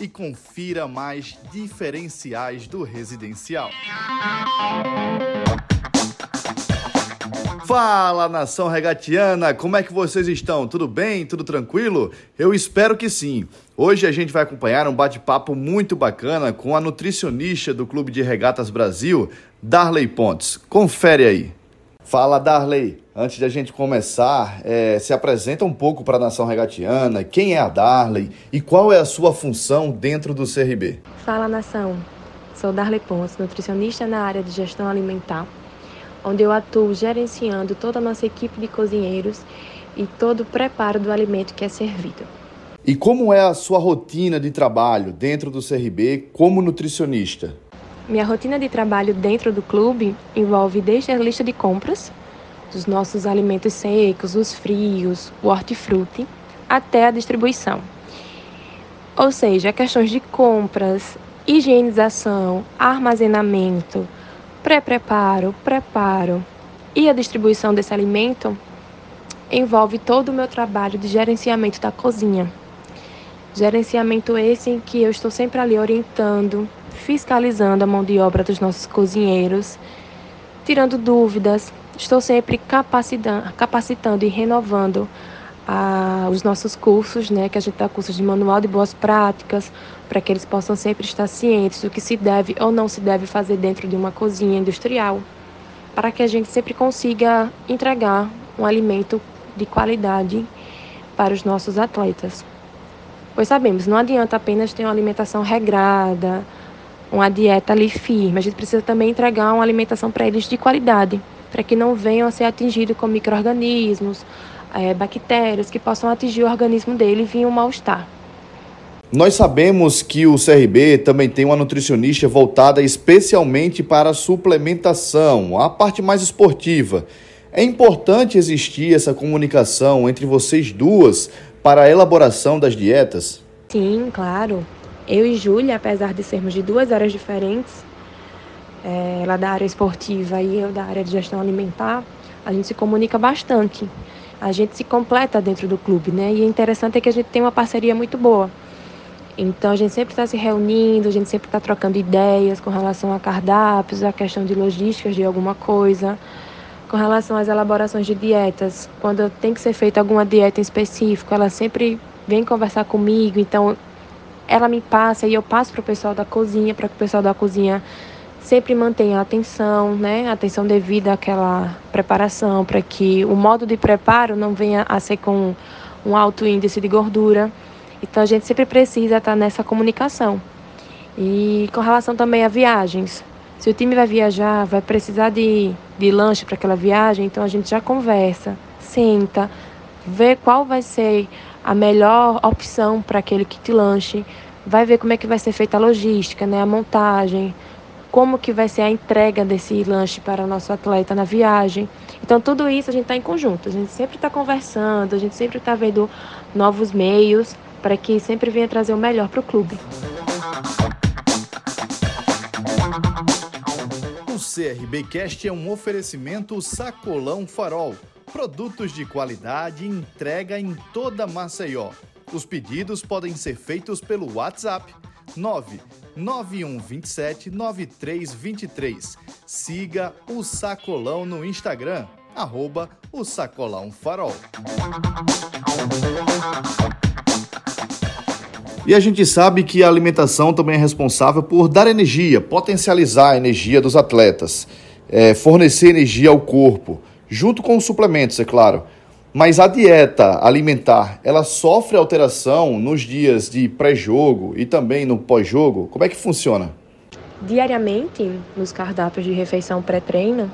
e confira mais diferenciais do residencial. Fala nação regatiana, como é que vocês estão? Tudo bem? Tudo tranquilo? Eu espero que sim. Hoje a gente vai acompanhar um bate-papo muito bacana com a nutricionista do Clube de Regatas Brasil, Darley Pontes. Confere aí. Fala Darley, antes de a gente começar, é, se apresenta um pouco para a nação regatiana, quem é a Darley e qual é a sua função dentro do CRB? Fala nação, sou Darley Pontes, nutricionista na área de gestão alimentar onde eu atuo gerenciando toda a nossa equipe de cozinheiros e todo o preparo do alimento que é servido. E como é a sua rotina de trabalho dentro do CRB como nutricionista? Minha rotina de trabalho dentro do clube envolve desde a lista de compras dos nossos alimentos secos, os frios, o hortifruti, até a distribuição. Ou seja, questões de compras, higienização, armazenamento, pré-preparo, preparo e a distribuição desse alimento envolve todo o meu trabalho de gerenciamento da cozinha. Gerenciamento esse em que eu estou sempre ali orientando, fiscalizando a mão de obra dos nossos cozinheiros, tirando dúvidas, estou sempre capacitando, capacitando e renovando a, os nossos cursos, né, que a gente dá cursos de manual de boas práticas, para que eles possam sempre estar cientes do que se deve ou não se deve fazer dentro de uma cozinha industrial, para que a gente sempre consiga entregar um alimento de qualidade para os nossos atletas. Pois sabemos, não adianta apenas ter uma alimentação regrada, uma dieta ali firme, a gente precisa também entregar uma alimentação para eles de qualidade, para que não venham a ser atingidos com micro-organismos, é, bactérias que possam atingir o organismo dele e vir um mal-estar. Nós sabemos que o CRB também tem uma nutricionista voltada especialmente para a suplementação, a parte mais esportiva. É importante existir essa comunicação entre vocês duas para a elaboração das dietas? Sim, claro. Eu e Júlia, apesar de sermos de duas áreas diferentes, é, ela da área esportiva e eu da área de gestão alimentar, a gente se comunica bastante a gente se completa dentro do clube, né? E é interessante é que a gente tem uma parceria muito boa. Então a gente sempre está se reunindo, a gente sempre está trocando ideias com relação a cardápios, a questão de logísticas de alguma coisa, com relação às elaborações de dietas. Quando tem que ser feita alguma dieta em específico, ela sempre vem conversar comigo, então ela me passa e eu passo para o pessoal da cozinha, para que o pessoal da cozinha sempre mantenha a atenção, né? A atenção devida àquela preparação, para que o modo de preparo não venha a ser com um alto índice de gordura. Então a gente sempre precisa estar nessa comunicação. E com relação também a viagens. Se o time vai viajar, vai precisar de, de lanche para aquela viagem, então a gente já conversa, senta, vê qual vai ser a melhor opção para aquele kit lanche, vai ver como é que vai ser feita a logística, né, a montagem, como que vai ser a entrega desse lanche para o nosso atleta na viagem. Então, tudo isso a gente está em conjunto, a gente sempre está conversando, a gente sempre está vendo novos meios para que sempre venha trazer o melhor para o clube. O CRBcast é um oferecimento Sacolão Farol. Produtos de qualidade entrega em toda Maceió. Os pedidos podem ser feitos pelo WhatsApp 99127 9323. Siga o Sacolão no Instagram, arroba o Sacolão Farol. E a gente sabe que a alimentação também é responsável por dar energia, potencializar a energia dos atletas, é, fornecer energia ao corpo, junto com os suplementos, é claro. Mas a dieta alimentar, ela sofre alteração nos dias de pré-jogo e também no pós-jogo? Como é que funciona? Diariamente, nos cardápios de refeição pré-treino,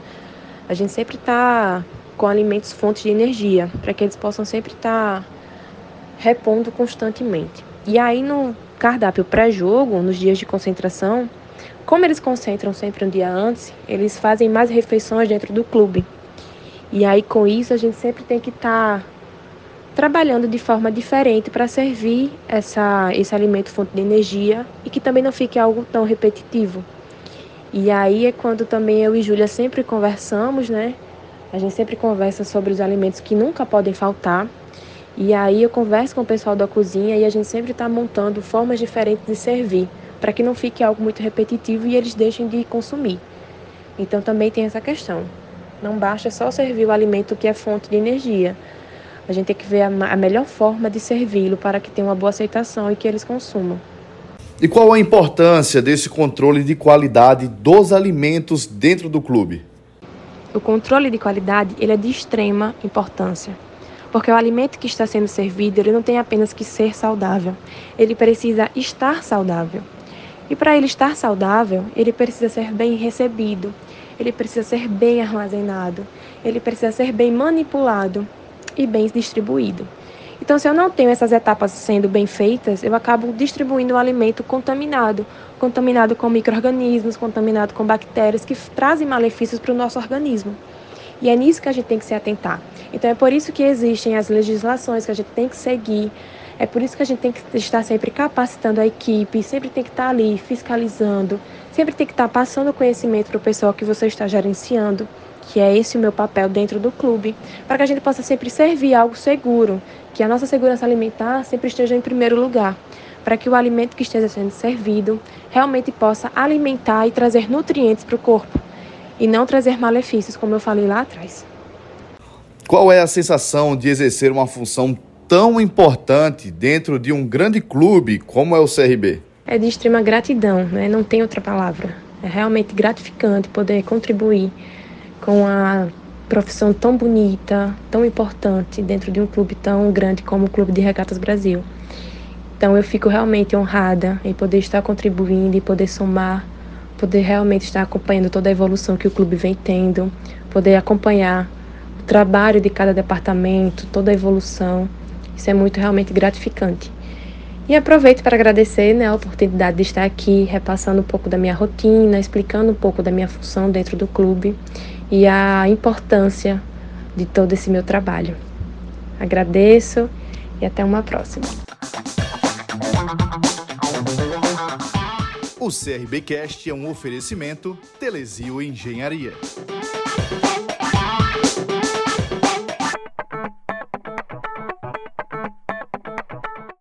a gente sempre está com alimentos fontes de energia, para que eles possam sempre estar tá repondo constantemente. E aí no cardápio pré-jogo, nos dias de concentração, como eles concentram sempre um dia antes, eles fazem mais refeições dentro do clube. E aí com isso a gente sempre tem que estar tá trabalhando de forma diferente para servir essa, esse alimento fonte de energia e que também não fique algo tão repetitivo. E aí é quando também eu e Júlia sempre conversamos, né? A gente sempre conversa sobre os alimentos que nunca podem faltar. E aí eu converso com o pessoal da cozinha e a gente sempre está montando formas diferentes de servir, para que não fique algo muito repetitivo e eles deixem de consumir. Então também tem essa questão. Não basta só servir o alimento que é fonte de energia. A gente tem que ver a, a melhor forma de servi-lo para que tenha uma boa aceitação e que eles consumam. E qual a importância desse controle de qualidade dos alimentos dentro do clube? O controle de qualidade ele é de extrema importância, porque o alimento que está sendo servido ele não tem apenas que ser saudável, ele precisa estar saudável. E para ele estar saudável, ele precisa ser bem recebido, ele precisa ser bem armazenado, ele precisa ser bem manipulado e bem distribuído. Então, se eu não tenho essas etapas sendo bem feitas, eu acabo distribuindo o alimento contaminado, contaminado com micro-organismos, contaminado com bactérias que trazem malefícios para o nosso organismo. E é nisso que a gente tem que se atentar. Então, é por isso que existem as legislações que a gente tem que seguir, é por isso que a gente tem que estar sempre capacitando a equipe, sempre tem que estar ali fiscalizando, sempre tem que estar passando conhecimento para o pessoal que você está gerenciando que é esse o meu papel dentro do clube, para que a gente possa sempre servir algo seguro, que a nossa segurança alimentar sempre esteja em primeiro lugar, para que o alimento que esteja sendo servido realmente possa alimentar e trazer nutrientes para o corpo e não trazer malefícios, como eu falei lá atrás. Qual é a sensação de exercer uma função tão importante dentro de um grande clube como é o CRB? É de extrema gratidão, né? não tem outra palavra. É realmente gratificante poder contribuir com a profissão tão bonita, tão importante dentro de um clube tão grande como o Clube de Regatas Brasil. Então eu fico realmente honrada em poder estar contribuindo e poder somar, poder realmente estar acompanhando toda a evolução que o clube vem tendo, poder acompanhar o trabalho de cada departamento, toda a evolução. Isso é muito realmente gratificante. E aproveito para agradecer né, a oportunidade de estar aqui, repassando um pouco da minha rotina, explicando um pouco da minha função dentro do clube e a importância de todo esse meu trabalho. Agradeço e até uma próxima. O CRBcast é um oferecimento Telesio Engenharia.